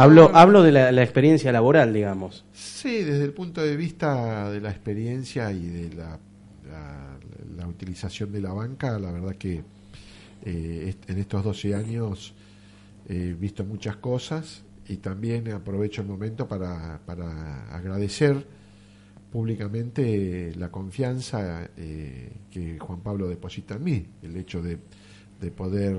Hablo, hablo de la, experiencia laboral, digamos. Sí, desde el punto de vista de la experiencia y de la, la, utilización de la banca, la verdad que eh, en estos 12 años he visto muchas cosas y también aprovecho el momento para, para agradecer públicamente la confianza eh, que Juan Pablo deposita en mí, el hecho de, de poder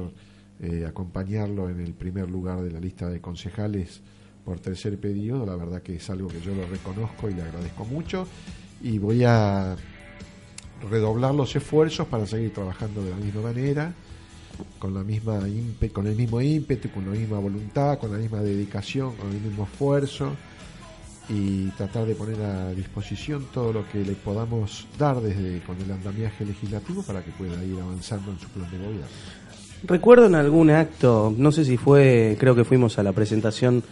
eh, acompañarlo en el primer lugar de la lista de concejales por tercer periodo. La verdad que es algo que yo lo reconozco y le agradezco mucho. Y voy a redoblar los esfuerzos para seguir trabajando de la misma manera, con, la misma con el mismo ímpetu, con la misma voluntad, con la misma dedicación, con el mismo esfuerzo y tratar de poner a disposición todo lo que le podamos dar desde con el andamiaje legislativo para que pueda ir avanzando en su plan de gobierno. Recuerdo en algún acto, no sé si fue, creo que fuimos a la presentación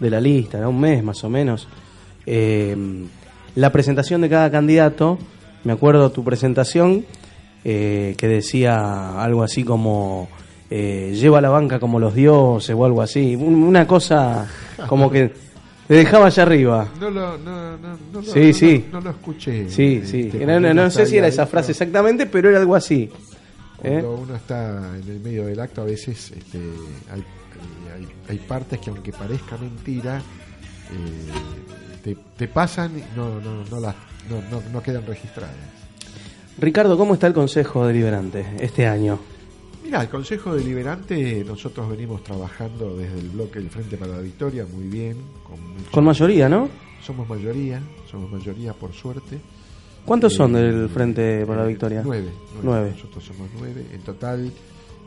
de la lista, era un mes más o menos, eh, la presentación de cada candidato, me acuerdo tu presentación, eh, que decía algo así como eh, lleva la banca como los dioses o algo así, una cosa como que te dejaba allá arriba. No lo, no, no, no, sí, sí. no, lo escuché. Sí, sí. no sé si era esa frase exactamente, pero era algo así. Cuando ¿Eh? uno está en el medio del acto, a veces este, hay, hay, partes que, aunque parezca mentira, eh, te, pasan y no, no, no, las, no, no, quedan registradas. Ricardo, ¿cómo está el Consejo Deliberante este año? Mira, el Consejo Deliberante nosotros venimos trabajando desde el bloque del Frente para la Victoria muy bien. Con, con mayoría, ¿no? Somos mayoría, somos mayoría por suerte. ¿Cuántos son del Frente por la Victoria? Nueve, nueve. Nosotros somos nueve. En total.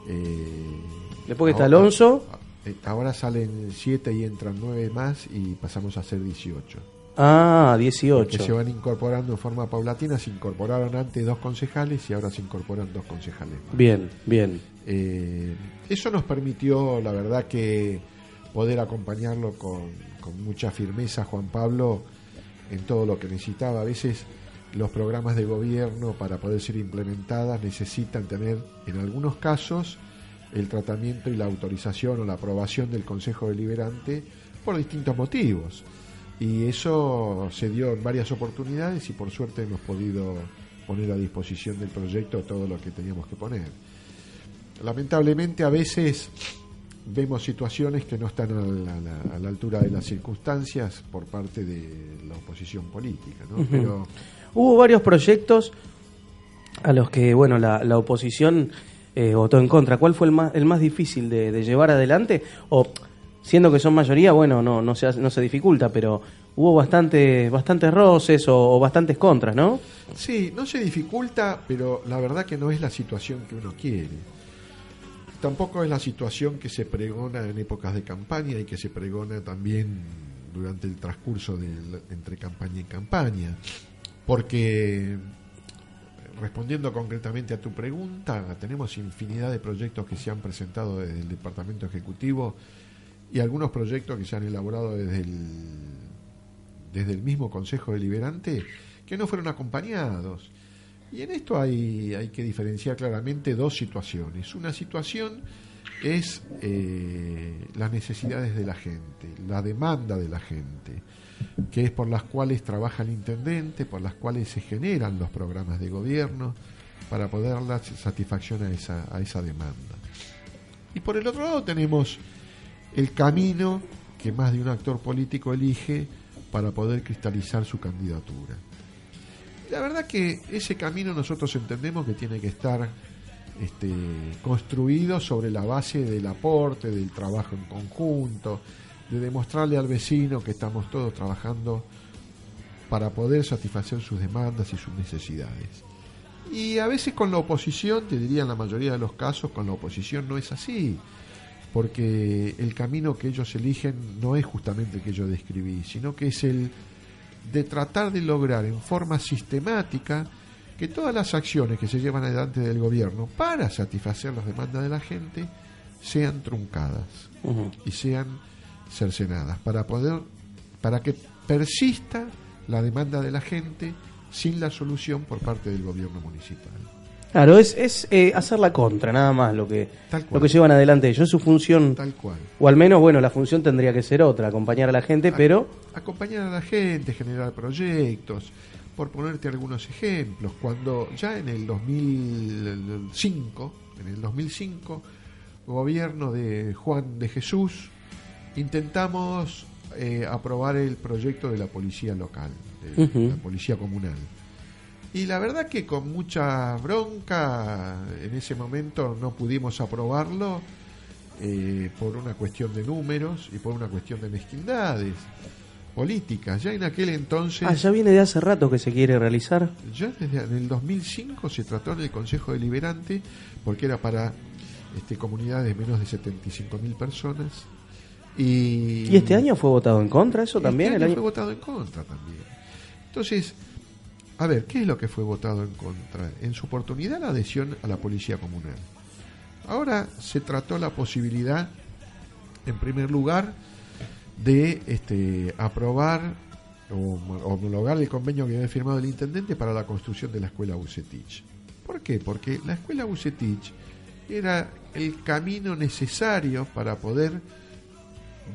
Eh, Después está Alonso. Eh, ahora salen siete y entran nueve más y pasamos a ser dieciocho. Ah, 18. Que se van incorporando en forma paulatina. Se incorporaron antes dos concejales y ahora se incorporan dos concejales. Bien, bien. Eh, eso nos permitió, la verdad, que poder acompañarlo con, con mucha firmeza, Juan Pablo, en todo lo que necesitaba. A veces los programas de gobierno para poder ser implementadas necesitan tener, en algunos casos, el tratamiento y la autorización o la aprobación del Consejo Deliberante por distintos motivos. Y eso se dio en varias oportunidades y por suerte hemos podido poner a disposición del proyecto todo lo que teníamos que poner. Lamentablemente a veces vemos situaciones que no están a la, altura de las circunstancias por parte de la oposición política, ¿no? Pero Hubo varios proyectos a los que, bueno, la, oposición eh, votó en contra. ¿Cuál fue el más, el más difícil de, llevar adelante? O, siendo que son mayoría, bueno, no, no, se, no se dificulta, pero hubo bastante, bastantes roces o, bastantes contras, ¿no? Sí, no se dificulta, pero la verdad que no es la situación que uno quiere. Tampoco es la situación que se pregona en épocas de campaña y que se pregona también durante el transcurso de, entre campaña y campaña porque respondiendo concretamente a tu pregunta, tenemos infinidad de proyectos que se han presentado desde el Departamento Ejecutivo y algunos proyectos que se han elaborado desde el, desde el mismo Consejo Deliberante que no fueron acompañados. Y en esto hay, hay que diferenciar claramente dos situaciones. Una situación es eh, las necesidades de la gente, la demanda de la gente que es por las cuales trabaja el intendente, por las cuales se generan los programas de gobierno para poder dar satisfacción a esa, esa demanda. Y por el otro lado tenemos el camino que más de un actor político elige para poder cristalizar su candidatura. La verdad que ese camino nosotros entendemos que tiene que estar este, construido sobre la base del aporte, del trabajo en conjunto, de demostrarle al vecino que estamos todos trabajando para poder satisfacer sus demandas y sus necesidades. Y a veces con la oposición, te diría en la mayoría de los casos, con la oposición no es así, porque el camino que ellos eligen no es justamente el que yo describí, sino que es el de tratar de lograr en forma sistemática que todas las acciones que se llevan adelante del gobierno para satisfacer las demandas de la gente sean truncadas y sean cercenadas, para poder, para que persista la demanda de la gente sin la solución por parte del gobierno municipal. Claro, es, es eh, hacer la contra, nada más lo que, Tal cual. lo que llevan adelante ellos. Es su función, Tal cual. o al menos, bueno, la función tendría que ser otra, acompañar a la gente, pero acompañar a la gente, generar proyectos. Por ponerte algunos ejemplos, cuando ya en el 2005, en el 2005, gobierno de Juan de Jesús, intentamos eh, aprobar el proyecto de la policía local, de la policía comunal. Y la verdad que con mucha bronca en ese momento no pudimos aprobarlo eh, por una cuestión de números y por una cuestión de mezquindades políticas. Ya en aquel entonces, ah, ya viene de hace rato que se quiere realizar. ya desde en el 2005 se trató en el Consejo Deliberante porque era para este, comunidades de menos de 75 mil personas. Y, ¿Y este año fue votado en contra eso y también? Este el año año- fue votado en contra también. Entonces, a ver, ¿qué es lo que fue votado en contra? En su oportunidad la adhesión a la policía comunal. Ahora se trató la posibilidad, en primer lugar, de este, aprobar o homologar el convenio que había firmado el intendente para la construcción de la escuela Bucetich. ¿Por qué? Porque la escuela Bucetich era el camino necesario para poder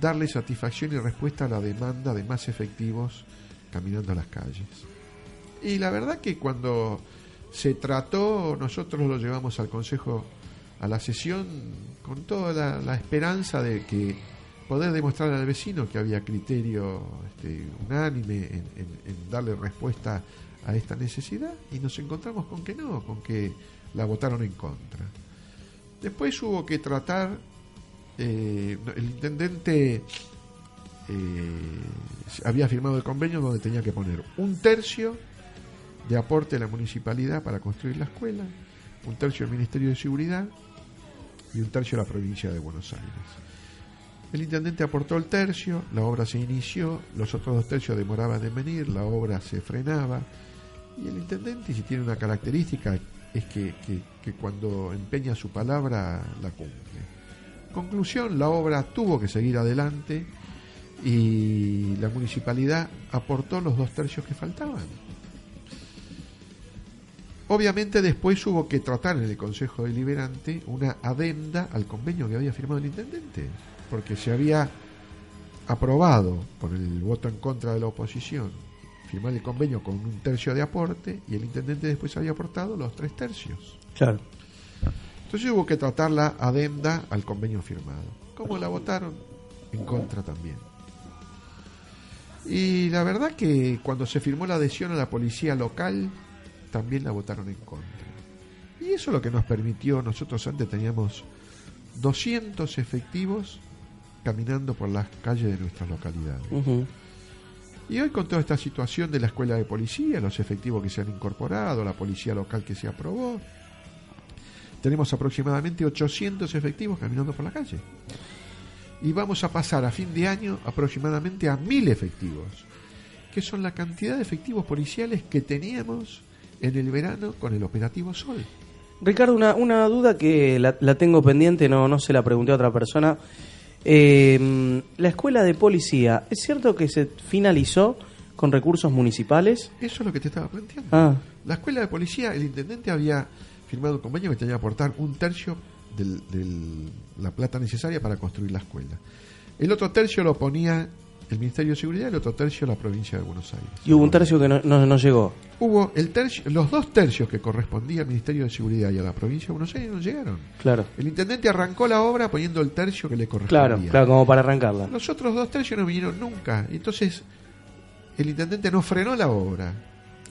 darle satisfacción y respuesta a la demanda de más efectivos caminando a las calles. Y la verdad que cuando se trató, nosotros lo llevamos al Consejo, a la sesión, con toda la, esperanza de que poder demostrar al vecino que había criterio este, unánime en darle respuesta a esta necesidad y nos encontramos con que no, con que la votaron en contra. Después hubo que tratar, eh, el intendente eh, había firmado el convenio donde tenía que poner un tercio de aporte de la municipalidad para construir la escuela, un tercio del Ministerio de Seguridad y un tercio de la provincia de Buenos Aires. El intendente aportó el tercio, la obra se inició, los otros dos tercios demoraban en venir, la obra se frenaba y el intendente, si tiene una característica, es que, que- que cuando empeña su palabra la cumple. Conclusión, la obra tuvo que seguir adelante y la municipalidad aportó los dos tercios que faltaban. Obviamente después hubo que tratar en el Consejo Deliberante una adenda al convenio que había firmado el intendente, porque se había aprobado por el voto en contra de la oposición firmar el convenio con un tercio de aporte y el intendente después había aportado los tres tercios. Claro. Entonces hubo que tratar la adenda al convenio firmado. ¿Cómo la votaron? En contra también. Y la verdad que cuando se firmó la adhesión a la policía local, también la votaron en contra. Y eso es lo que nos permitió, nosotros antes teníamos 200 efectivos caminando por las calles de nuestras localidades. Y hoy con toda esta situación de la escuela de policía, los efectivos que se han incorporado, la policía local que se aprobó, tenemos aproximadamente 800 efectivos caminando por la calle. Y vamos a pasar a fin de año aproximadamente a 1000 efectivos, que son la cantidad de efectivos policiales que teníamos en el verano con el operativo Sol. Ricardo, una, una duda que la, la tengo pendiente, no, no se la pregunté a otra persona. Eh, la escuela de policía, ¿es cierto que se finalizó con recursos municipales? Eso es lo que te estaba planteando. Ah, La escuela de policía, el intendente había firmado un convenio que tenía que aportar un tercio de la plata necesaria para construir la escuela. El otro tercio lo ponía el Ministerio de Seguridad y el otro tercio la provincia de Buenos Aires. y hubo un tercio que no, no, no llegó. Hubo el tercio, los dos tercios que correspondía al Ministerio de Seguridad y a la provincia de Buenos Aires no llegaron. Claro, El intendente arrancó la obra poniendo el tercio que le correspondía. claro, claro, como para arrancarla. Los otros dos tercios no vinieron nunca. Entonces, el intendente no frenó la obra.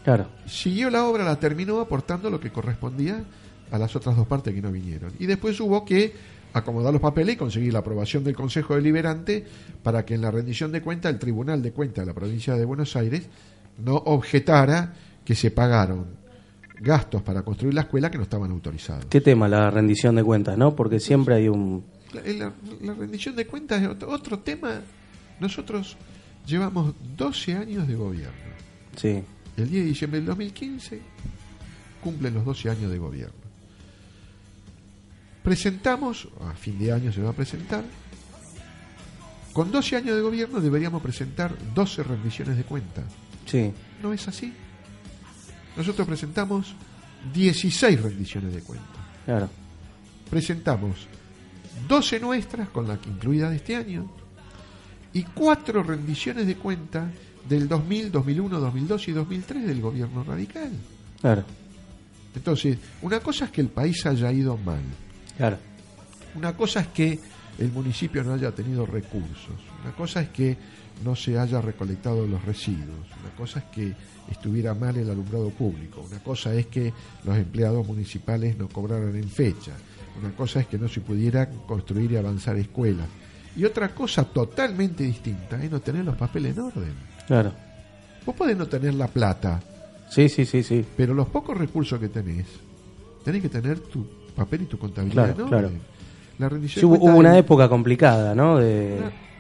Claro. siguió la obra, la terminó aportando lo que correspondía a las otras dos partes que no vinieron. Y después hubo que acomodar los papeles y conseguir la aprobación del Consejo Deliberante para que en la rendición de cuenta el Tribunal de Cuentas de la provincia de Buenos Aires no objetara que se pagaron gastos para construir la escuela que no estaban autorizados. ¿Qué tema la rendición de cuentas, no? Porque siempre hay un... La, la- la rendición de cuentas es otro, otro tema. Nosotros llevamos 12 años de gobierno. Sí, El 10 de diciembre del 2015 cumplen los 12 años de gobierno. Presentamos, a fin de año se va a presentar, con 12 años de gobierno deberíamos presentar 12 rendiciones de cuentas. sí. No es así. Nosotros presentamos 16 rendiciones de cuentas. Claro. Presentamos 12 nuestras, con la que incluida de este año, y cuatro rendiciones de cuentas del 2000, 2001, 2002 y 2003 del gobierno radical. Claro. Entonces, una cosa es que el país haya ido mal. Claro. Una cosa es que el municipio no haya tenido recursos. Una cosa es que no se haya recolectado los residuos. Una cosa es que estuviera mal el alumbrado público. Una cosa es que los empleados municipales no cobraran en fecha. Una cosa es que no se pudiera construir y avanzar escuelas. Y otra cosa totalmente distinta es no tener los papeles en orden. Claro. Vos podés no tener la plata, Sí, sí, sí, sí. pero los pocos recursos que tenés, tenés que tener tu papel y tu contabilidad Claro, en claro. La rendición Sí, hubo, una época complicada, ¿no? De...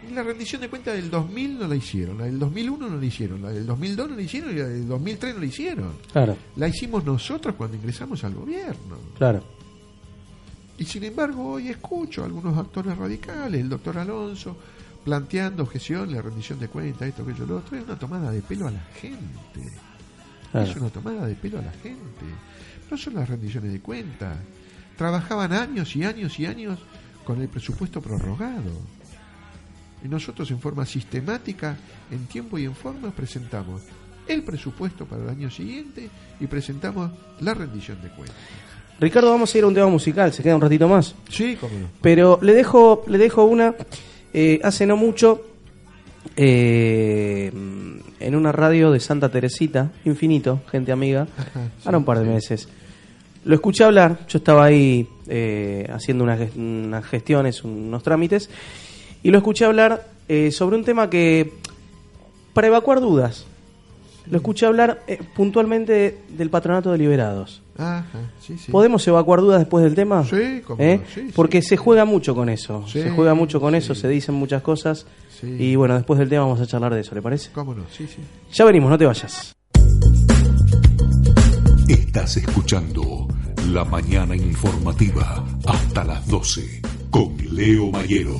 la, la rendición de cuentas del 2000 no la hicieron, la del 2001 no la hicieron, la del 2002 no la hicieron y la del 2003 no la hicieron. Claro, La hicimos nosotros cuando ingresamos al gobierno. claro. Y sin embargo hoy escucho a algunos actores radicales, el doctor Alonso, planteando objeción, la rendición de cuentas, esto, aquello, lo otro, es una tomada de pelo a la gente. claro. Es una tomada de pelo a la gente. No son las rendiciones de cuentas. Trabajaban años y años y años con el presupuesto prorrogado. Y nosotros en forma sistemática, en tiempo y en forma, presentamos el presupuesto para el año siguiente y presentamos la rendición de cuentas. Ricardo, vamos a ir a un tema musical, se queda un ratito más. Sí, cómo no. Pero le dejo, le dejo una. Eh, hace no mucho, eh, en una radio de Santa Teresita, Infinito, gente amiga, Ajá, sí, ahora un par de sí. meses. Lo escuché hablar, yo estaba ahí eh, haciendo unas, ges- unas gestiones, unos trámites, y lo escuché hablar sobre un tema que, para evacuar dudas, lo escuché hablar eh, puntualmente del patronato de liberados. Ajá, sí, sí. ¿Podemos evacuar dudas después del tema? Sí, cómo ¿Eh? no, sí, Porque sí, se sí. juega mucho con eso. Sí, se juega mucho con sí. eso, se dicen muchas cosas. Sí. Y bueno, después del tema vamos a charlar de eso, ¿le parece? ¿Cómo no? Sí, sí. Ya venimos, no te vayas. Estás escuchando La Mañana Informativa hasta las 12 con Leo Mayero.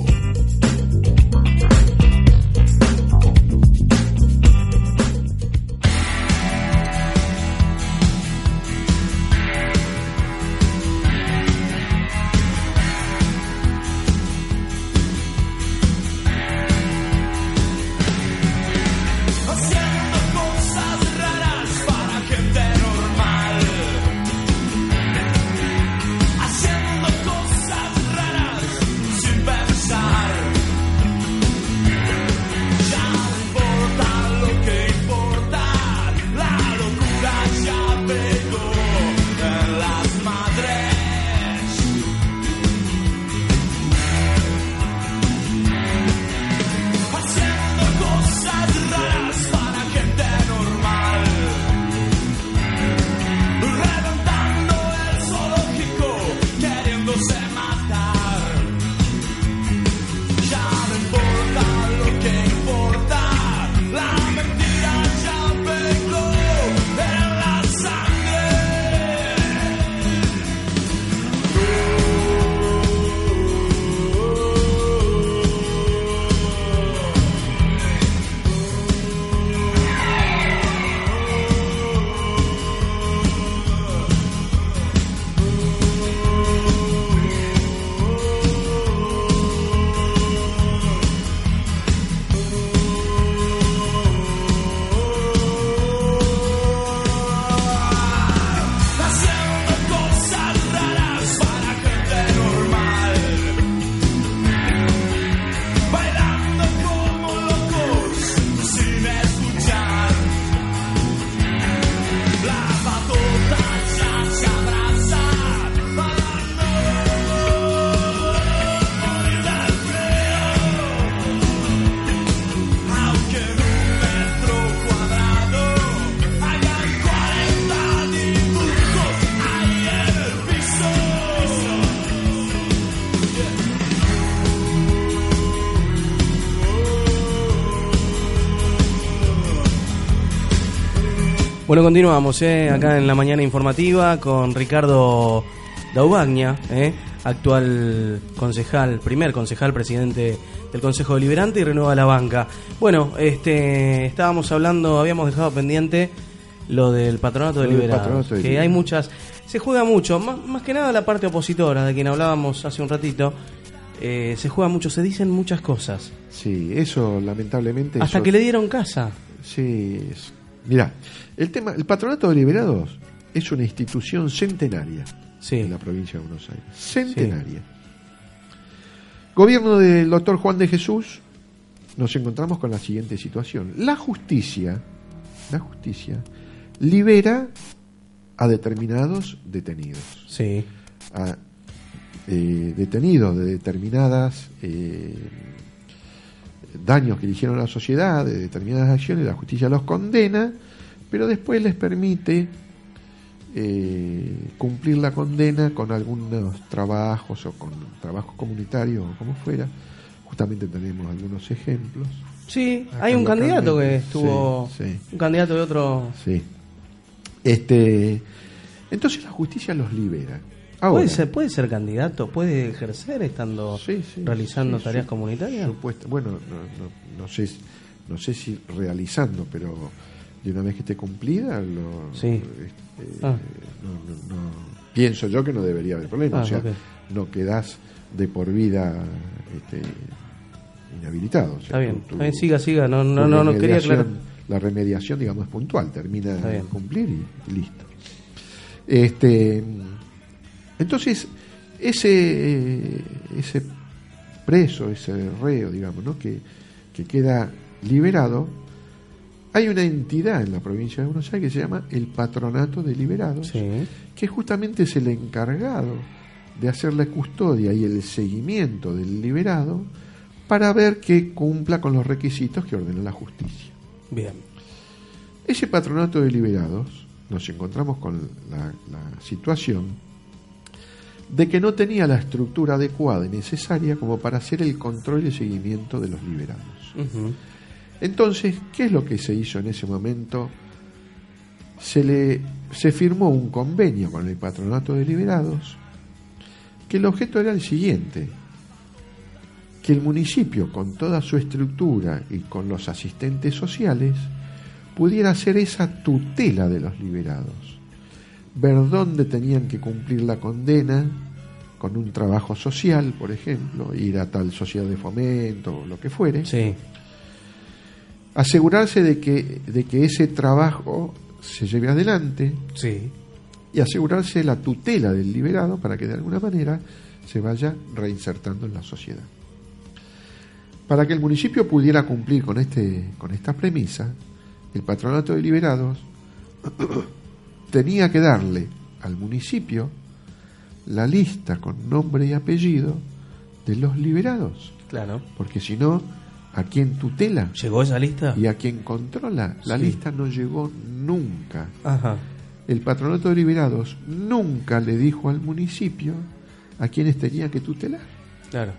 Bueno, continuamos ¿eh? acá en la mañana informativa con Ricardo Daubagna, ¿eh? actual concejal, primer concejal presidente del Consejo Deliberante y renueva la banca. Bueno, este, estábamos hablando, habíamos dejado pendiente lo del patronato Lo del deliberado, patronato que hay muchas se juega mucho, más, más que nada la parte opositora, de quien hablábamos hace un ratito. eh, se juega mucho, se dicen muchas cosas. Sí, eso lamentablemente. Hasta eso- que le dieron casa. Sí, es- mirá, el tema, el patronato de liberados es una institución centenaria Sí. en la provincia de Buenos Aires. Centenaria. Gobierno del doctor Juan de Jesús, nos encontramos con la siguiente situación. La justicia, la justicia, libera a determinados detenidos. Sí. a eh, detenidos de determinadas eh, daños que le hicieron a la sociedad, de determinadas acciones, la justicia los condena, pero después les permite eh, cumplir la condena con algunos trabajos o con trabajos comunitarios o como fuera. Justamente tenemos algunos ejemplos. Sí, Acá hay un candidato que estuvo. sí, sí. Un candidato de otro. Sí. Este, entonces la justicia los libera. Ahora, ¿Puede ser, ¿Puede ser candidato? ¿Puede ejercer estando Sí, realizando tareas comunitarias? Supuesta- bueno, no, no, no sé, no sé si realizando, pero de una vez que esté cumplida, lo, Sí. este, Ah. no, no- no- pienso yo que no debería haber problema. Ah, o sea, no quedás de por vida este, inhabilitado. O sea, Está bien, tu- tu- siga, siga. No, no, no, no quería aclarar. La remediación, digamos, es puntual, termina de cumplir y, y listo. Este, entonces, ese, ese preso, ese reo, digamos, ¿no? que, que queda liberado, hay una entidad en la provincia de Buenos Aires que se llama el Patronato de Liberados, Sí. que justamente es el encargado de hacer la custodia y el seguimiento del liberado para ver que cumpla con los requisitos que ordena la justicia. Bien. Ese patronato de liberados nos encontramos con la, la situación de que no tenía la estructura adecuada y necesaria como para hacer el control y seguimiento de los liberados. Entonces, ¿qué es lo que se hizo en ese momento? Se le se firmó un convenio con el patronato de liberados que el objeto era el siguiente: que el municipio, con toda su estructura y con los asistentes sociales, pudiera hacer esa tutela de los liberados, ver dónde tenían que cumplir la condena con un trabajo social, por ejemplo, ir a tal sociedad de fomento o lo que fuere, Sí. Asegurarse de que, de que ese trabajo se lleve adelante Sí. y asegurarse la tutela del liberado para que de alguna manera se vaya reinsertando en la sociedad. Para que el municipio pudiera cumplir con, este, con esta premisa, el patronato de liberados tenía que darle al municipio la lista con nombre y apellido de los liberados, Claro. porque si no, ¿a quién tutela? ¿Llegó esa lista? y a quien controla. La Sí. lista no llegó nunca. Ajá. El patronato de liberados nunca le dijo al municipio a quienes tenía que tutelar. Claro.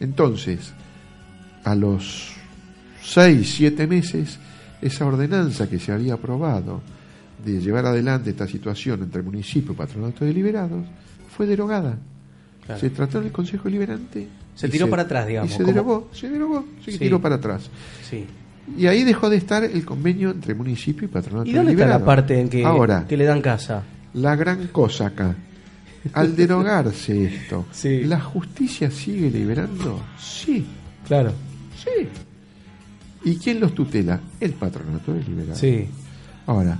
Entonces, a los seis, siete meses, esa ordenanza que se había aprobado de llevar adelante esta situación entre municipio y patronato de liberados fue derogada. Claro. Se trató en el Consejo Liberante. Se tiró para atrás, digamos, Y se derogó, se derogó, se Sí. tiró para atrás. Sí. Y ahí dejó de estar el convenio entre municipio y patronato ¿Y de dónde está la parte en que, Ahora, que le dan casa? la gran cosa acá. Al derogarse esto, Sí. ¿la justicia sigue liberando? Sí, Claro. sí. ¿Y quién los tutela? El patronato de liberados. Sí. Ahora,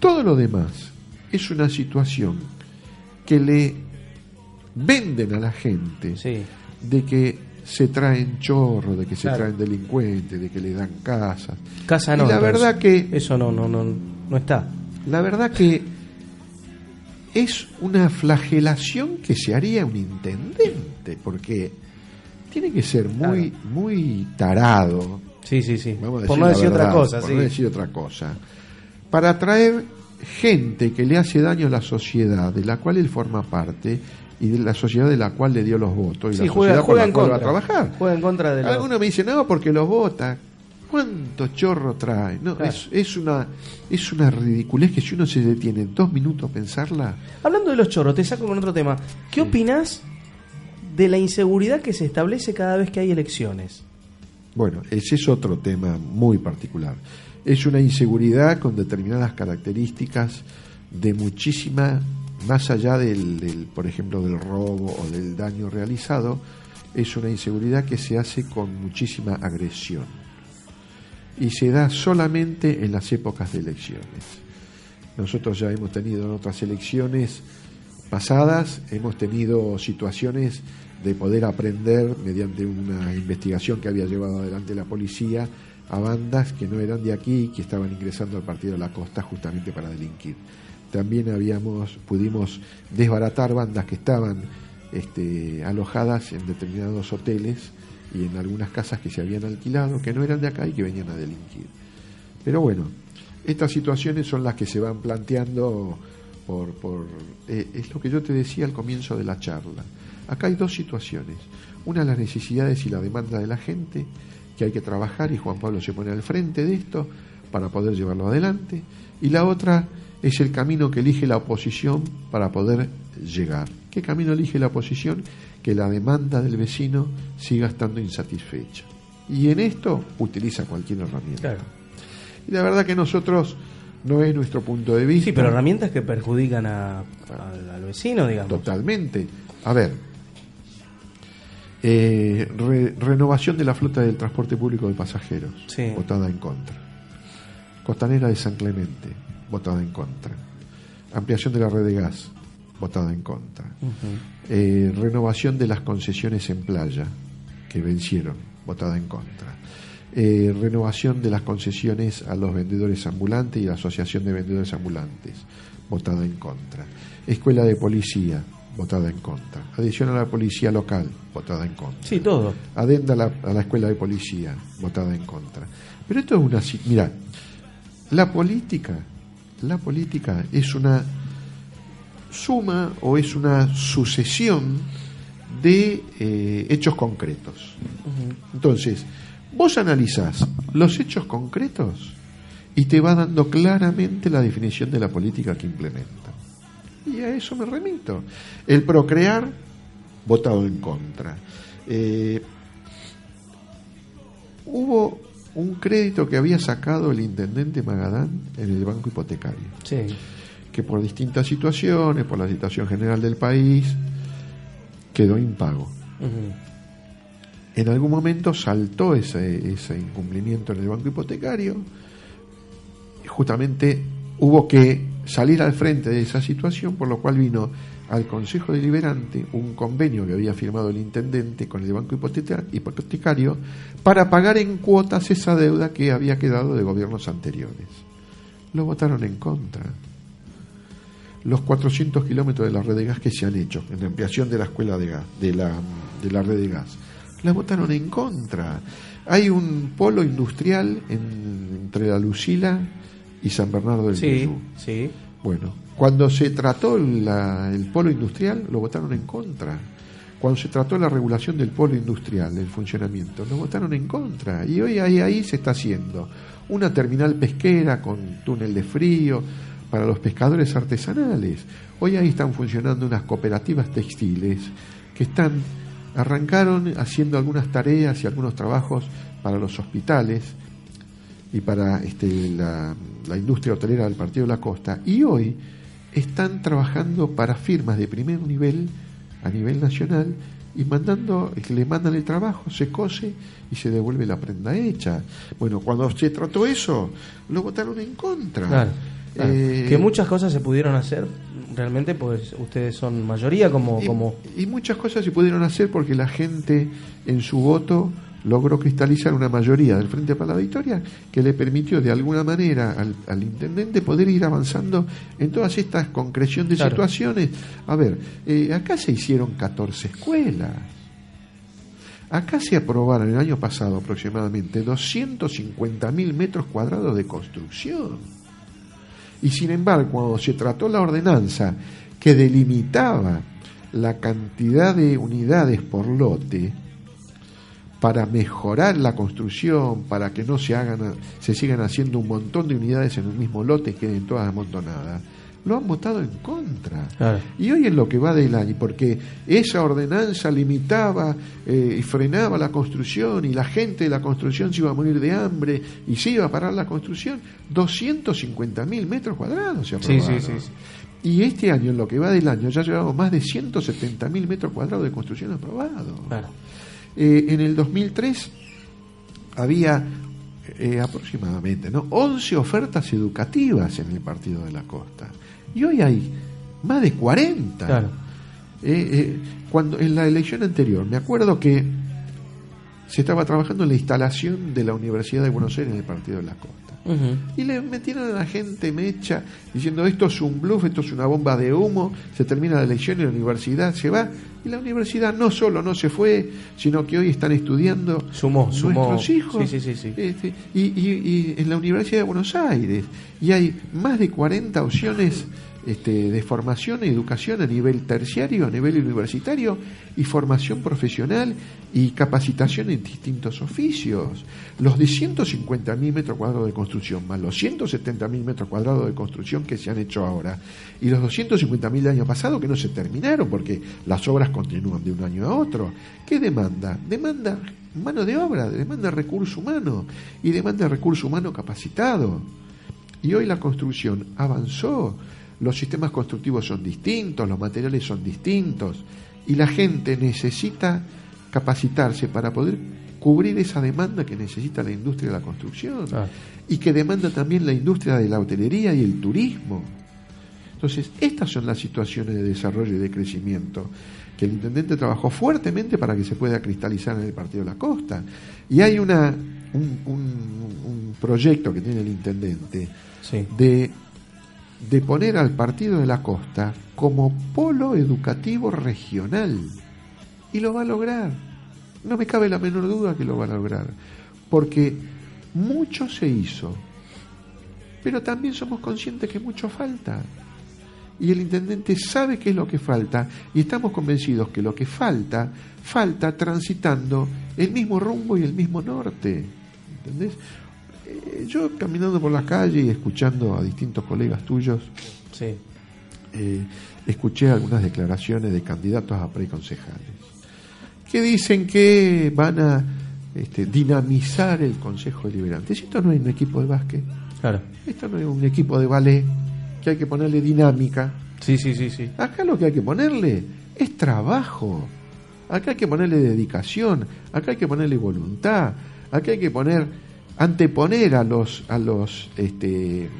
todo lo demás es una situación que le venden a la gente Sí. De que se traen chorros, de que se traen delincuentes, de que le dan casas. Casa Y no. la entonces. verdad que Eso no, no, no, no está. La verdad que es una flagelación que se haría un intendente, porque tiene que ser muy, muy tarado, Sí, sí, sí. vamos a Por decir no la decir otra cosa, por sí. no decir otra cosa, para atraer gente que le hace daño a la sociedad de la cual él forma parte y de la sociedad de la cual le dio los votos y Sí, la juega, sociedad por juega la en cual contra. va a trabajar. Juega en contra de los... Algunos me dicen, no, porque los vota. ¿Cuánto chorro trae? No, Claro. es, es una es una ridiculez que si uno se detiene dos minutos a pensarla, Hablando de los chorros, te saco con otro tema. ¿Qué opinás de la inseguridad que se establece cada vez que hay elecciones? bueno, ese es otro tema muy particular. Es una inseguridad con determinadas características de muchísima más allá del, del, por ejemplo, del robo o del daño realizado, es una inseguridad que se hace con muchísima agresión y se da solamente en las épocas de elecciones. Nosotros ya hemos tenido en otras elecciones pasadas, hemos tenido situaciones de poder aprender mediante una investigación que había llevado adelante la policía a bandas que no eran de aquí, que estaban ingresando al partido de la costa justamente para delinquir. También habíamos, pudimos desbaratar bandas que estaban este, alojadas en determinados hoteles y en algunas casas que se habían alquilado, que no eran de acá y que venían a delinquir. Pero bueno, estas situaciones son las que se van planteando por... por eh, es lo que yo te decía al comienzo de la charla. Acá hay dos situaciones. Una, las necesidades y la demanda de la gente, que hay que trabajar y Juan Pablo se pone al frente de esto para poder llevarlo adelante. Y la otra es el camino que elige la oposición para poder llegar. ¿Qué camino elige la oposición? Que la demanda del vecino siga estando insatisfecha. Y en esto utiliza cualquier herramienta. Claro. Y la verdad que nosotros no es nuestro punto de vista. Sí, pero herramientas que perjudican a- al, al vecino, digamos. Totalmente. A ver, eh, re- renovación de la flota del transporte público de pasajeros, Sí. votada en contra. Costanera de San Clemente, votada en contra. Ampliación de la red de gas, votada en contra. Eh, renovación de las concesiones en playa, que vencieron, votada en contra. Eh, renovación de las concesiones a los vendedores ambulantes y la Asociación de Vendedores Ambulantes, votada en contra. Escuela de Policía, votada en contra. Adición a la Policía Local, votada en contra. Sí, todo. Adenda a la, a la Escuela de Policía, votada en contra. Pero esto es una... Mira, la política, la política es una suma o es una sucesión de eh, hechos concretos. Entonces, vos analizás los hechos concretos y te va dando claramente la definición de la política que implementa. Y a eso me remito. El procrear, votado en contra. Eh, hubo un crédito que había sacado el intendente Magadán en el banco hipotecario Sí. que por distintas situaciones, por la situación general del país, quedó impago. En algún momento saltó ese, ese incumplimiento en el banco hipotecario, justamente hubo que salir al frente de esa situación, por lo cual vino al Consejo Deliberante un convenio que había firmado el intendente con el banco hipoteca- hipotecario para pagar en cuotas esa deuda que había quedado de gobiernos anteriores. Lo votaron en contra los 400 kilómetros de la red de gas que se han hecho en la ampliación de la escuela de gas, de la, de la red de gas. La votaron en contra. Hay un polo industrial en- entre la Lucila y San Bernardo del Sí, sí. Bueno, cuando se trató la- el polo industrial, lo votaron en contra. Cuando se trató la regulación del polo industrial, el funcionamiento, lo votaron en contra. Y hoy ahí, ahí se está haciendo una terminal pesquera con túnel de frío para los pescadores artesanales. Hoy ahí están funcionando unas cooperativas textiles que están arrancaron haciendo algunas tareas y algunos trabajos para los hospitales y para este, la, la industria hotelera del Partido de la Costa y hoy están trabajando para firmas de primer nivel a nivel nacional y mandando le mandan el trabajo se cose y se devuelve la prenda hecha bueno cuando se trató eso lo votaron en contra Claro. claro. Eh, que muchas cosas se pudieron hacer, realmente, pues ustedes son mayoría como... y, como y muchas cosas se pudieron hacer porque la gente en su voto logró cristalizar una mayoría del Frente para la Victoria que le permitió de alguna manera al, al intendente poder ir avanzando en todas estas concreción de Claro. situaciones. A ver, eh, acá se hicieron 14 escuelas. Acá se aprobaron el año pasado aproximadamente 250.000 metros cuadrados de construcción. Y sin embargo, cuando se trató la ordenanza que delimitaba la cantidad de unidades por lote para mejorar la construcción, para que no se hagan se sigan haciendo un montón de unidades en un mismo lote y queden todas amontonadas, lo han votado en contra. Y hoy es lo que va del año, porque esa ordenanza limitaba eh, y frenaba la construcción y la gente de la construcción se iba a morir de hambre y se iba a parar la construcción. 250 mil metros cuadrados se aprobaron. sí, sí, sí. Y este año, en lo que va del año, ya llevamos más de 170 mil metros cuadrados de construcción aprobados. Claro. Eh, en el 2003 había eh, aproximadamente ¿no? 11 ofertas educativas en el Partido de la Costa. Y hoy hay más de 40. Claro. Eh, eh, cuando en la elección anterior, me acuerdo que se estaba trabajando en la instalación de la Universidad de Buenos Aires en el Partido de la Costa. Y le metieron a la gente mecha diciendo esto es un bluff, esto es una bomba de humo, se termina la elección y la universidad se va. Y la universidad no solo no se fue, sino que hoy están estudiando Sumó, sumó. nuestros hijos. Sí, sí, sí, sí. Este, y, y- y en la Universidad de Buenos Aires. Y hay más de 40 opciones este, de formación y educación a nivel terciario, a nivel universitario, y formación profesional y capacitación en distintos oficios. Los de 150.000 metros cuadrados de construcción, más los 170.000 metros cuadrados de construcción que se han hecho ahora, y los 250.000 del año pasado que no se terminaron porque las obras continúan de un año a otro. ¿Qué demanda? Demanda mano de obra, demanda recurso humano y demanda recurso humano capacitado. Y hoy la construcción avanzó, los sistemas constructivos son distintos, los materiales son distintos y la gente necesita capacitarse para poder cubrir esa demanda que necesita la industria de la construcción Ah. y que demanda también la industria de la hotelería y el turismo. Entonces, estas son las situaciones de desarrollo y de crecimiento que el intendente trabajó fuertemente para que se pueda cristalizar en el Partido de la Costa. Y hay una, un, un- un proyecto que tiene el intendente Sí. de, de poner al Partido de la Costa como polo educativo regional. Y lo va a lograr. No me cabe la menor duda que lo va a lograr. Porque mucho se hizo. Pero también somos conscientes que mucho falta. Y el intendente sabe qué es lo que falta. Y estamos convencidos que lo que falta, falta transitando el mismo rumbo y el mismo norte. ¿Entendés? Eh, yo caminando por las calles y escuchando a distintos colegas tuyos, Sí. eh, escuché algunas declaraciones de candidatos a preconcejales que dicen que van a este, dinamizar el Consejo Deliberante. Si esto no es un equipo de básquet, Claro. esto no es un equipo de ballet, que hay que ponerle dinámica. Sí, sí, sí, sí. Acá lo que hay que ponerle es trabajo. Acá hay que ponerle dedicación, acá hay que ponerle voluntad, acá hay que poner anteponer a los a los este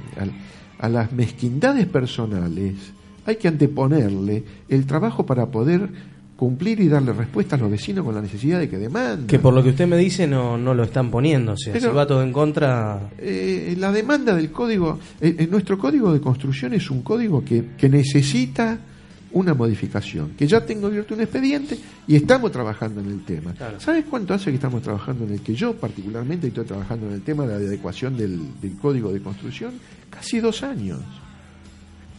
a, las mezquindades personales, hay que anteponerle el trabajo para poder cumplir y darle respuesta a los vecinos con la necesidad de que demandan. Que por lo que usted me dice no, no lo están poniendo. O sea, Pero- si va todo en contra. Eh, la demanda del código, eh, eh, nuestro código de construcción es un código que, que necesita una modificación, que ya tengo abierto un expediente y estamos trabajando en el tema. Claro. ¿Sabes cuánto hace que estamos trabajando en el que yo particularmente estoy trabajando en el tema de la adecuación del, del código de construcción? Casi dos años.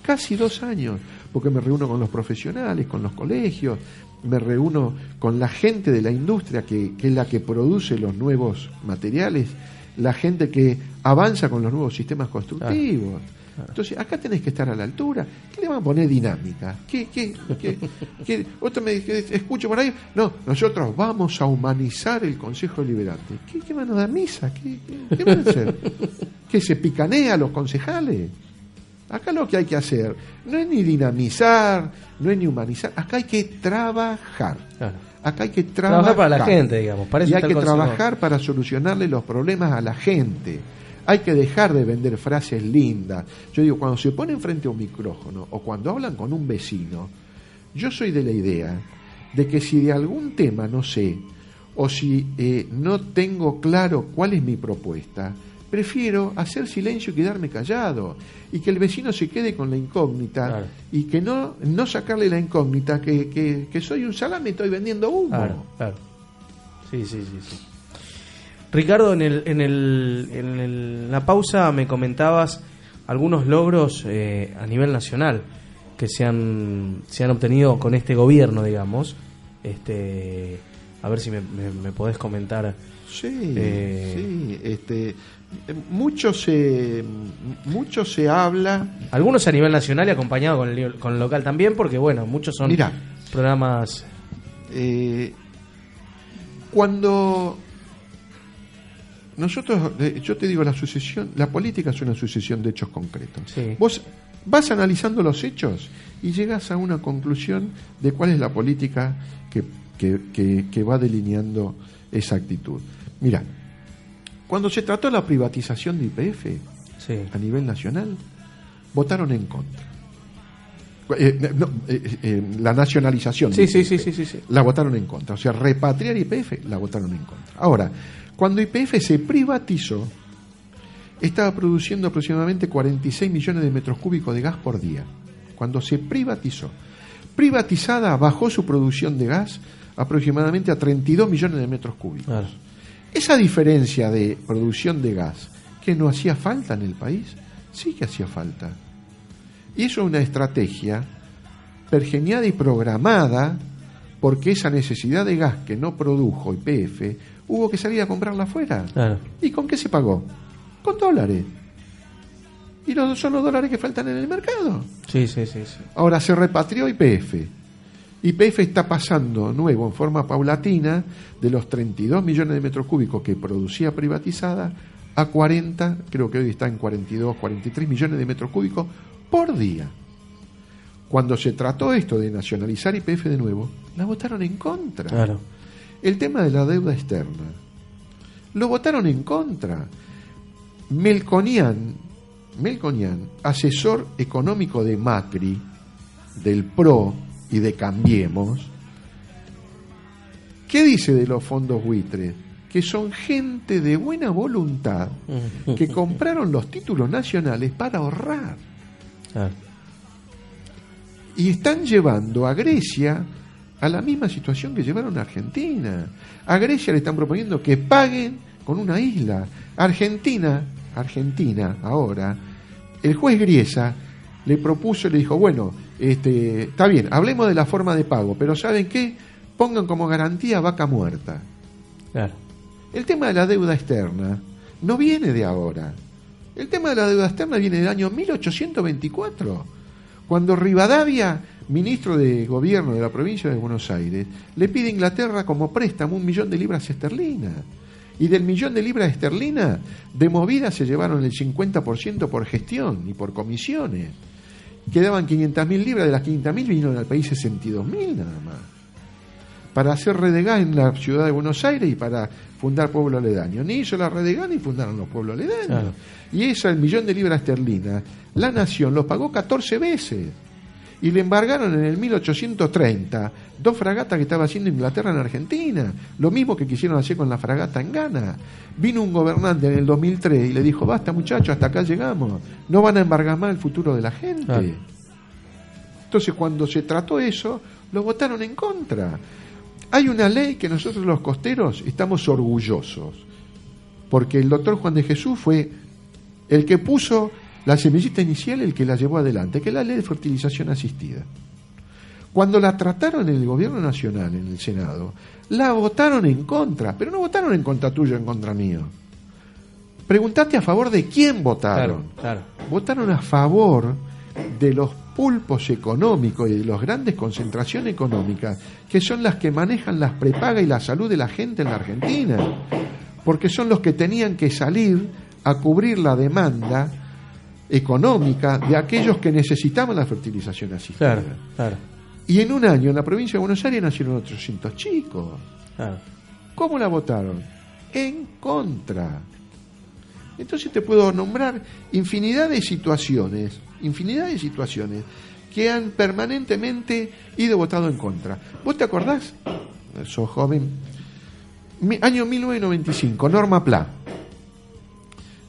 Casi dos años, porque me reúno con los profesionales, con los colegios, me reúno con la gente de la industria que, que es la que produce los nuevos materiales, la gente que avanza con los nuevos sistemas constructivos. Entonces, acá tenés que estar a la altura. ¿Qué le van a poner dinámica? ¿Qué, qué, qué, qué? Otro me dice, escucho por ahí, no, nosotros vamos a humanizar el Consejo Deliberante. ¿Qué, qué van a dar misa? ¿Qué, qué, qué van a hacer? ¿Que se picanea a los concejales? Acá lo que hay que hacer no es ni dinamizar, no es ni humanizar, acá hay que trabajar. Claro. Acá hay que trabajar. Trabajar para la gente, digamos. Para eso y hay que consejo. trabajar para solucionarle los problemas a la gente. Hay que dejar de vender frases lindas. Yo digo, cuando se ponen frente a un micrófono o cuando hablan con un vecino, yo soy de la idea de que si de algún tema no sé o si eh, no tengo claro cuál es mi propuesta, prefiero hacer silencio y quedarme callado y que el vecino se quede con la incógnita Claro. y que no, no sacarle la incógnita que, que, que soy un salame y estoy vendiendo humo. Claro, claro. Sí, sí, sí, sí. Ricardo, en, el, en, el, en el- la pausa me comentabas algunos logros eh, a nivel nacional que se han, se han obtenido con este gobierno, digamos. Este, a ver si me, me, me podés comentar Sí, Eh, sí, este, mucho se, mucho se habla. Algunos a nivel nacional y acompañado con el, con el local también, porque bueno, muchos son Mirá. programas. eh, cuando nosotros, yo te digo, la sucesión, la política es una sucesión de hechos concretos. Sí. Vos vas analizando los hechos y llegas a una conclusión de cuál es la política que, que- que- que va delineando esa actitud. Mira, cuando se trató la privatización de IPF Sí. a nivel nacional, votaron en contra. Eh, no, eh, eh, la nacionalización. Sí, sí, sí, sí, sí, sí. La votaron en contra. O sea, repatriar IPF la votaron en contra. Ahora, cuando IPF se privatizó, estaba produciendo aproximadamente 46 millones de metros cúbicos de gas por día. Cuando se privatizó. Privatizada bajó su producción de gas aproximadamente a 32 millones de metros cúbicos. Esa diferencia de producción de gas que no hacía falta en el país, sí que hacía falta. Y eso es una estrategia pergeniada y programada porque esa necesidad de gas que no produjo IPF hubo que salir a comprarla afuera. ¿Y con qué se pagó? Con dólares. Y los, son los dólares que faltan en el mercado. Sí, sí, sí, sí. Ahora se repatrió IPF. IPF está pasando nuevo en forma paulatina de los 32 millones de metros cúbicos que producía privatizada a 40, creo que hoy está en 42, 43 millones de metros cúbicos por día. Cuando se trató esto de nacionalizar IPF de nuevo, la votaron en contra. Claro. El tema de la deuda externa. Lo votaron en contra. Melconian, Melconian, asesor económico de Macri, del PRO y de Cambiemos, ¿qué dice de los fondos buitres? Que son gente de buena voluntad que compraron los títulos nacionales para ahorrar Claro. y están llevando a Grecia a la misma situación que llevaron a Argentina. A Grecia le están proponiendo que paguen con una isla. Argentina, Argentina, ahora, el juez Griesa le propuso y le dijo, bueno, este, está bien, hablemos de la forma de pago, pero ¿saben qué? Pongan como garantía vaca muerta. Claro. El tema de la deuda externa no viene de ahora. El tema de la deuda externa viene del año 1824, cuando Rivadavia, ministro de gobierno de la provincia de Buenos Aires, le pide a Inglaterra como préstamo un millón de libras esterlinas. Y del millón de libras esterlinas, de movida se llevaron el 50% por gestión y por comisiones. Quedaban 500.000 libras, de las 500.000 vinieron al país 62.000 nada más para hacer redegá en la ciudad de Buenos Aires y para fundar pueblo aledaño. Ni hizo la redegá ni fundaron los pueblos aledaños. Claro. Y esa, el millón de libras esterlinas, la nación lo pagó 14 veces. Y le embargaron en el 1830 dos fragatas que estaba haciendo Inglaterra en Argentina. Lo mismo que quisieron hacer con la fragata en Ghana. Vino un gobernante en el 2003 y le dijo, basta muchachos, hasta acá llegamos. No van a embargar más el futuro de la gente. Claro. Entonces, cuando se trató eso, lo votaron en contra. Hay una ley que nosotros los costeros estamos orgullosos, porque el doctor Juan de Jesús fue el que puso la semillita inicial, el que la llevó adelante, que es la ley de fertilización asistida. Cuando la trataron en el gobierno nacional, en el Senado, la votaron en contra, pero no votaron en contra tuyo, en contra mío. Preguntate a favor de quién votaron Claro, claro. votaron a favor de los pulpos económicos y de las grandes concentraciones económicas, que son las que manejan las prepagas y la salud de la gente en la Argentina, porque son los que tenían que salir a cubrir la demanda económica de aquellos que necesitaban la fertilización asistida. Claro, claro, Y en un año en la provincia de Buenos Aires nacieron 800 chicos. claro. ¿Cómo la votaron? En contra. Entonces te puedo nombrar infinidad de situaciones, infinidad de situaciones que han permanentemente ido votado en contra. ¿Vos te acordás? Sos joven. Mi- año 1995, Norma Pla.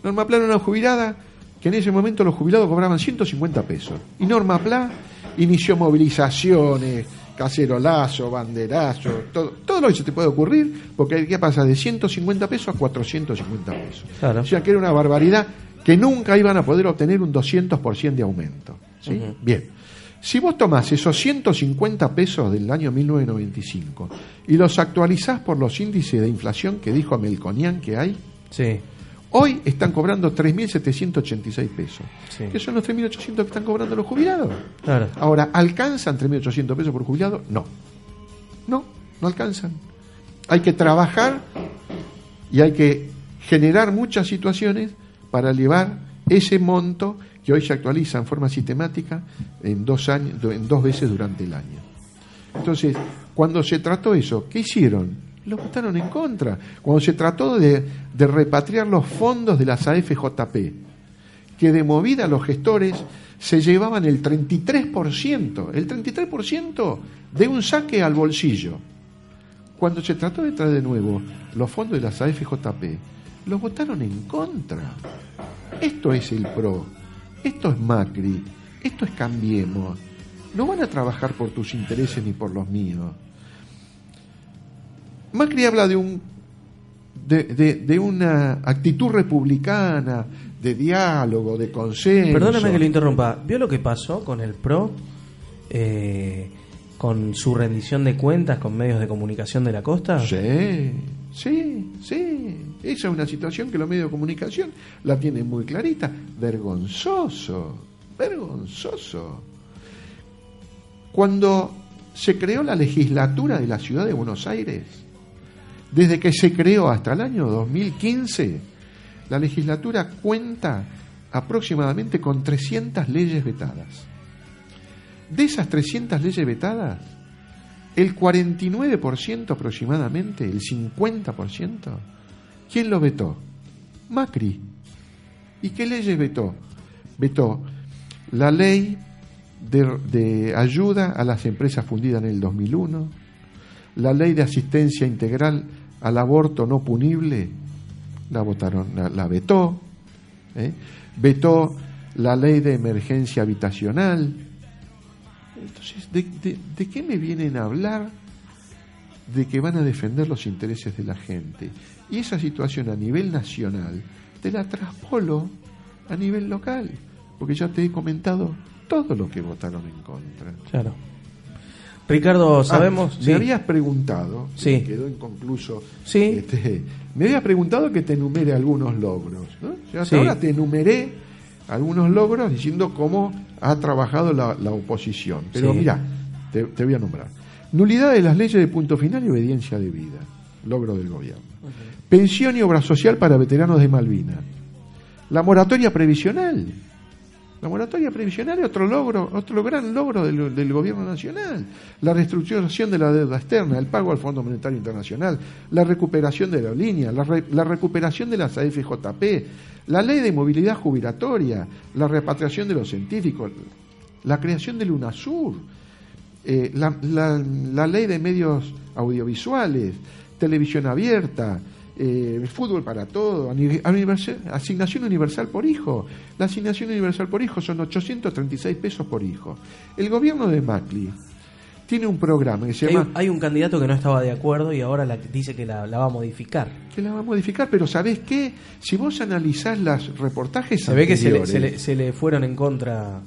Norma Pla era una jubilada que en ese momento los jubilados cobraban 150 pesos. Y Norma Pla inició movilizaciones, cacerolazo, banderazo, todo, todo lo que se te puede ocurrir, porque ¿qué pasa? De 150 pesos a 450 pesos. Claro. O sea que era una barbaridad que nunca iban a poder obtener un 200% de aumento. ¿sí? Bien. Si vos tomás esos 150 pesos del año 1995 y los actualizás por los índices de inflación que dijo Melconian que hay, Sí, hoy están cobrando 3.786 pesos. Sí. ¿Qué son los 3.800 que están cobrando los jubilados? claro. Ahora, ¿alcanzan 3.800 pesos por jubilado? No. No, no alcanzan. Hay que trabajar y hay que generar muchas situaciones para elevar ese monto que hoy se actualiza en forma sistemática en dos, años, en dos veces durante el año. Entonces, cuando se trató eso, ¿qué hicieron? Lo votaron en contra. Cuando se trató de, repatriar los fondos de las AFJP, que de movida los gestores se llevaban el 33%, el 33% de un saque al bolsillo. Cuando se trató de traer de nuevo los fondos de las AFJP, los votaron en contra. Esto es el PRO, esto es Macri, esto es Cambiemos. No van a trabajar por tus intereses ni por los míos. Macri habla de un de, de- de una actitud republicana, de diálogo, de consenso. Perdóname que lo interrumpa. ¿Vio lo que pasó con el PRO? eh, con su rendición de cuentas con medios de comunicación de la costa. Sí, sí. Esa es una situación que los medios de comunicación la tienen muy clarita. Vergonzoso, vergonzoso. Cuando se creó la legislatura de la ciudad de Buenos Aires, desde que se creó hasta el año 2015, la legislatura cuenta aproximadamente con 300 leyes vetadas. De esas 300 leyes vetadas, el 49% aproximadamente, el 50%, ¿quién lo vetó? Macri. ¿Y qué leyes vetó? Vetó la ley de, ayuda a las empresas fundidas en el 2001, la ley de asistencia integral al aborto no punible, la votaron, la, vetó, ¿eh? vetó la ley de emergencia habitacional, entonces, ¿de, de, de qué me vienen a hablar de que van a defender los intereses de la gente? Y esa situación a nivel nacional te la traspolo a nivel local, porque ya te he comentado todo lo que votaron en contra. Claro. Ricardo, ¿sabemos? Ah, me Sí. habías preguntado, Sí. que quedó inconcluso, Sí. este, me habías preguntado que te enumere algunos logros. ¿no? Yo hasta Sí. ahora te enumeré algunos logros diciendo cómo ha trabajado la, la oposición. Pero mira, te, te voy a nombrar. Nulidad de las leyes de punto final y obediencia de vida. Logro del gobierno. Pensión y obra social para veteranos de Malvinas. La moratoria previsional. La moratoria previsional es otro logro, otro gran logro del, gobierno nacional. La reestructuración de la deuda externa, el pago al Fondo Monetario Internacional, la recuperación de la aerolínea, la, re- la recuperación de las AFJP, la ley de movilidad jubilatoria, la repatriación de los científicos, la creación del UNASUR, eh, la ley de medios audiovisuales, televisión abierta, eh, fútbol para todo, asignación universal por hijo. La asignación universal por hijo son 836 pesos por hijo. El gobierno de Macri tiene un programa que se Hay, llama... hay un candidato que no estaba de acuerdo y ahora la- dice que la, la va a modificar. que la va a modificar, pero ¿sabés qué? Si vos analizás los reportajes Se ve que se le, anteriores, se le- se le fueron en contra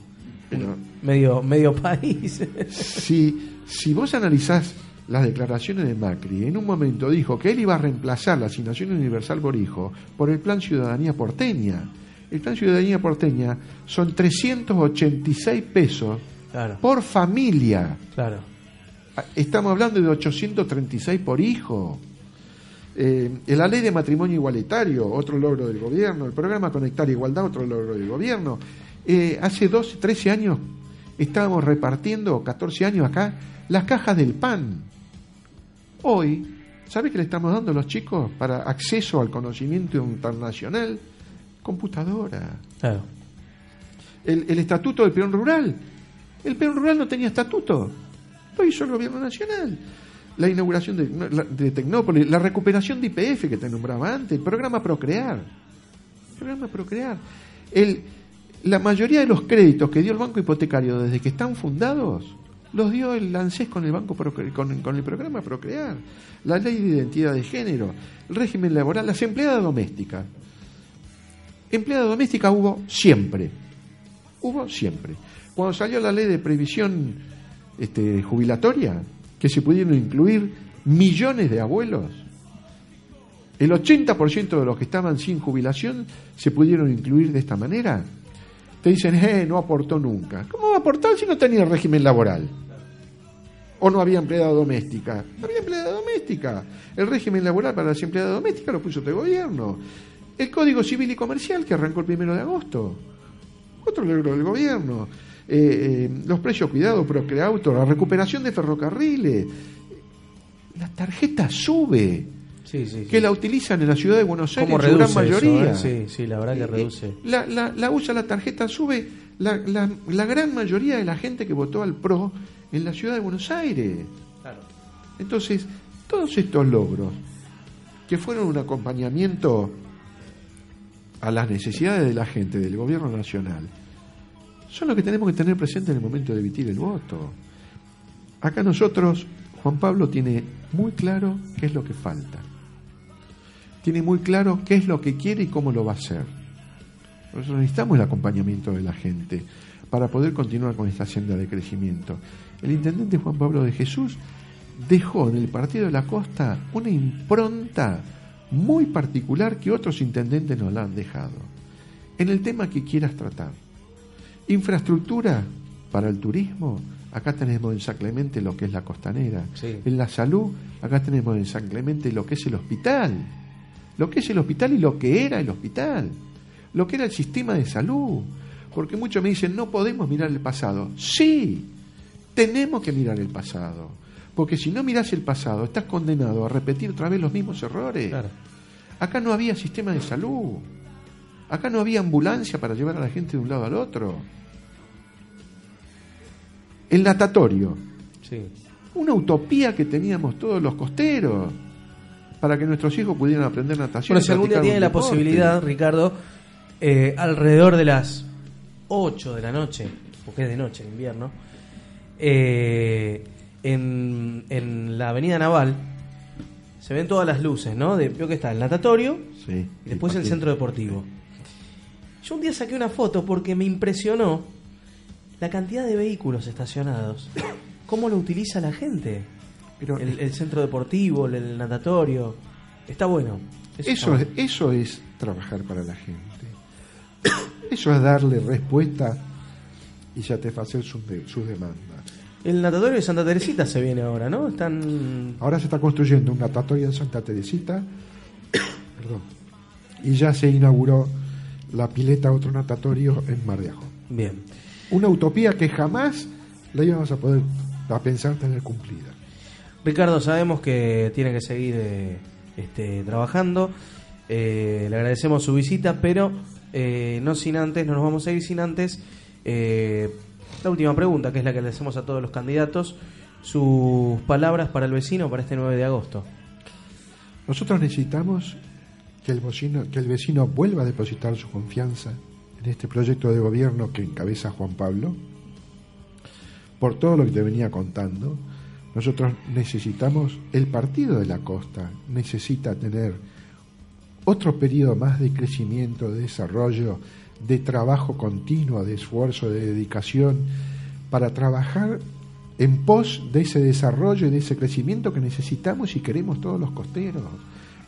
Pero- medio, medio país. si, si vos analizás las declaraciones de Macri, en un momento dijo que él iba a reemplazar la asignación universal por hijo por el plan Ciudadanía Porteña. El plan Ciudadanía Porteña son 386 pesos claro, por familia. claro. Estamos hablando de 836 por hijo. Eh, la ley de matrimonio igualitario, otro logro del gobierno. El programa Conectar Igualdad, otro logro del gobierno. Eh, hace 12, 13 años estábamos repartiendo, 14 años acá, las cajas del pan. Hoy, ¿sabe qué le estamos dando a los chicos para acceso al conocimiento internacional? Computadora. claro. El, el estatuto del peón rural. El peón rural no tenía estatuto. Lo hizo el gobierno nacional. La inauguración de, de Tecnópolis, la recuperación de IPF que te nombraba antes, el programa Procrear. El programa Procrear. El, la mayoría de los créditos que dio el Banco Hipotecario desde que están fundados, los dio el ANSES con el, banco con el programa Procrear. La ley de identidad de género, el régimen laboral, las empleadas domésticas. Empleada doméstica hubo siempre. Hubo siempre. Cuando salió la ley de previsión este, jubilatoria, que se pudieron incluir millones de abuelos, el 80% de los que estaban sin jubilación se pudieron incluir de esta manera. Te dicen, eh, no aportó nunca. ¿Cómo va a aportar si no tenía régimen laboral? ¿O no había empleada doméstica? No había empleada doméstica. El régimen laboral para las empleadas domésticas lo puso este gobierno. El Código Civil y Comercial que arrancó el primero de agosto. Otro logro del gobierno. Eh, eh, los precios cuidados, Procreauto, la recuperación de ferrocarriles. La tarjeta sube. Sí, sí, sí. Que la utilizan en la ciudad de Buenos Aires ¿Cómo en su gran eso, mayoría. eh? Sí, sí, la verdad que Eh, reduce. La, la, la usa la tarjeta sube la, la, la gran mayoría de la gente que votó al PRO en la ciudad de Buenos Aires. Entonces, todos estos logros, que fueron un acompañamiento a las necesidades de la gente, del gobierno nacional, son los que tenemos que tener presente en el momento de emitir el voto. Acá nosotros, Juan Pablo tiene muy claro qué es lo que falta. Tiene muy claro qué es lo que quiere y cómo lo va a hacer. Nosotros necesitamos el acompañamiento de la gente para poder continuar con esta senda de crecimiento. El intendente Juan Pablo de Jesús dejó en el Partido de la Costa una impronta muy particular que otros intendentes nos la han dejado. En el tema que quieras tratar. Infraestructura para el turismo, acá tenemos en San Clemente lo que es la costanera. Sí. En la salud, acá tenemos en San Clemente lo que es el hospital. Lo que es el hospital y lo que era el hospital. Lo que era el sistema de salud. Porque muchos me dicen, no podemos mirar el pasado. Sí, tenemos que mirar el pasado. Porque si no miras el pasado, estás condenado a repetir otra vez los mismos errores. Claro. Acá no había sistema de salud. Acá no había ambulancia para llevar a la gente de un lado al otro. El natatorio, Sí. una utopía que teníamos todos los costeros para que nuestros hijos pudieran aprender natación. Bueno, si algún día tiene la deporte. posibilidad, Ricardo, eh, alrededor de las 8 de la noche, porque es de noche en invierno, eh, en, en la avenida Naval se ven todas las luces, ¿no? De, veo que está el natatorio Sí, y después el centro deportivo. Yo un día saqué una foto porque me impresionó la cantidad de vehículos estacionados. ¿Cómo lo utiliza la gente? Pero El, el centro deportivo, el, el natatorio. Está bueno. eso, es, eso es trabajar para la gente. Eso es darle respuesta y satisfacer sus, de- sus demandas. El natatorio de Santa Teresita se viene ahora, ¿no? Están. Ahora se está construyendo un natatorio en Santa Teresita. Perdón. Y ya se inauguró la pileta otro natatorio en Mar de Ajó. Bien. Una utopía que jamás la íbamos a poder a pensar tener cumplida. Ricardo, sabemos que tiene que seguir eh, este, trabajando. Eh, le agradecemos su visita, pero eh, no sin antes, no nos vamos a ir sin antes. la última pregunta, que es la que le hacemos a todos los candidatos. Sus palabras para el vecino para este 9 de agosto. Nosotros necesitamos que el vecino, que el vecino vuelva a depositar su confianza en este proyecto de gobierno que encabeza Juan Pablo. Por todo lo que te venía contando, nosotros necesitamos, el partido de la costa necesita tener otro periodo más de crecimiento, de desarrollo, de trabajo continuo, de esfuerzo, de dedicación, para trabajar en pos de ese desarrollo y de ese crecimiento que necesitamos y queremos todos los costeros.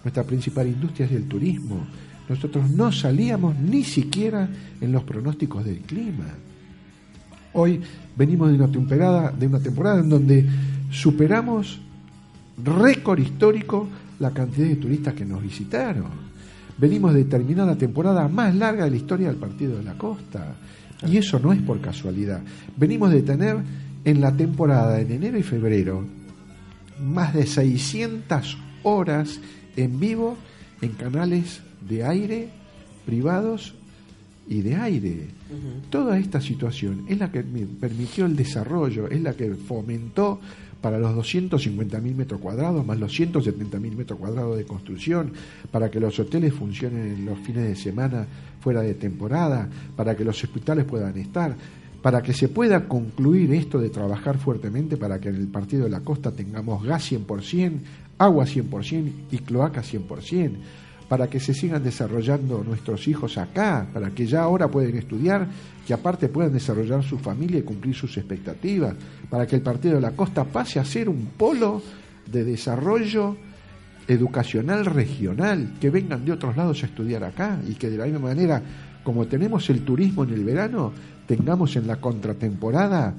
Nuestra principal industria es el turismo. Nosotros no salíamos ni siquiera en los pronósticos del clima. Hoy venimos de una temporada, de una temporada en donde superamos récord histórico la cantidad de turistas que nos visitaron. Venimos de terminar la temporada más larga de la historia del Partido de la Costa. Y eso no es por casualidad. Venimos de tener en la temporada en enero y febrero más de 600 horas en vivo en canales de aire privados y de aire. Toda esta situación es la que permitió el desarrollo, es la que fomentó para los 250.000 metros cuadrados, más los 170.000 metros cuadrados de construcción, para que los hoteles funcionen en los fines de semana fuera de temporada, para que los hospitales puedan estar, para que se pueda concluir esto de trabajar fuertemente para que en el Partido de la Costa tengamos gas 100%, agua 100% y cloaca 100%, para que se sigan desarrollando nuestros hijos acá, para que ya ahora pueden estudiar, que aparte puedan desarrollar su familia y cumplir sus expectativas, para que el Partido de la Costa pase a ser un polo de desarrollo educacional regional, que vengan de otros lados a estudiar acá y que de la misma manera, como tenemos el turismo en el verano, tengamos en la contratemporada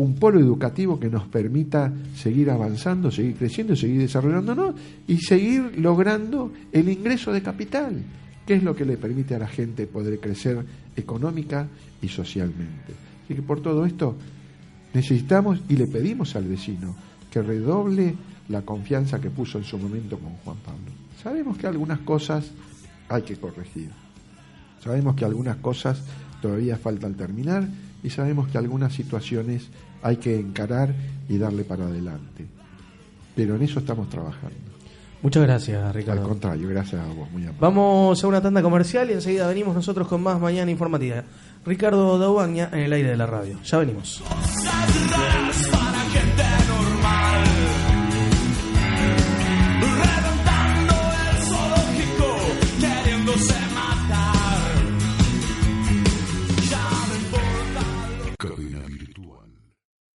un polo educativo que nos permita seguir avanzando, seguir creciendo, seguir desarrollándonos y seguir logrando el ingreso de capital, que es lo que le permite a la gente poder crecer económica y socialmente. Así que por todo esto necesitamos y le pedimos al vecino que redoble la confianza que puso en su momento con Juan Pablo. Sabemos que algunas cosas hay que corregir. Sabemos que algunas cosas todavía faltan terminar y sabemos que algunas situaciones hay que encarar y darle para adelante. Pero en eso estamos trabajando. Muchas gracias, Al Ricardo. contrario, gracias a vos, muy amable. Vamos a una tanda comercial y enseguida venimos nosotros con más Mañana Informativa. Ricardo Daubaña en el aire de la radio. Ya venimos. Cosas raras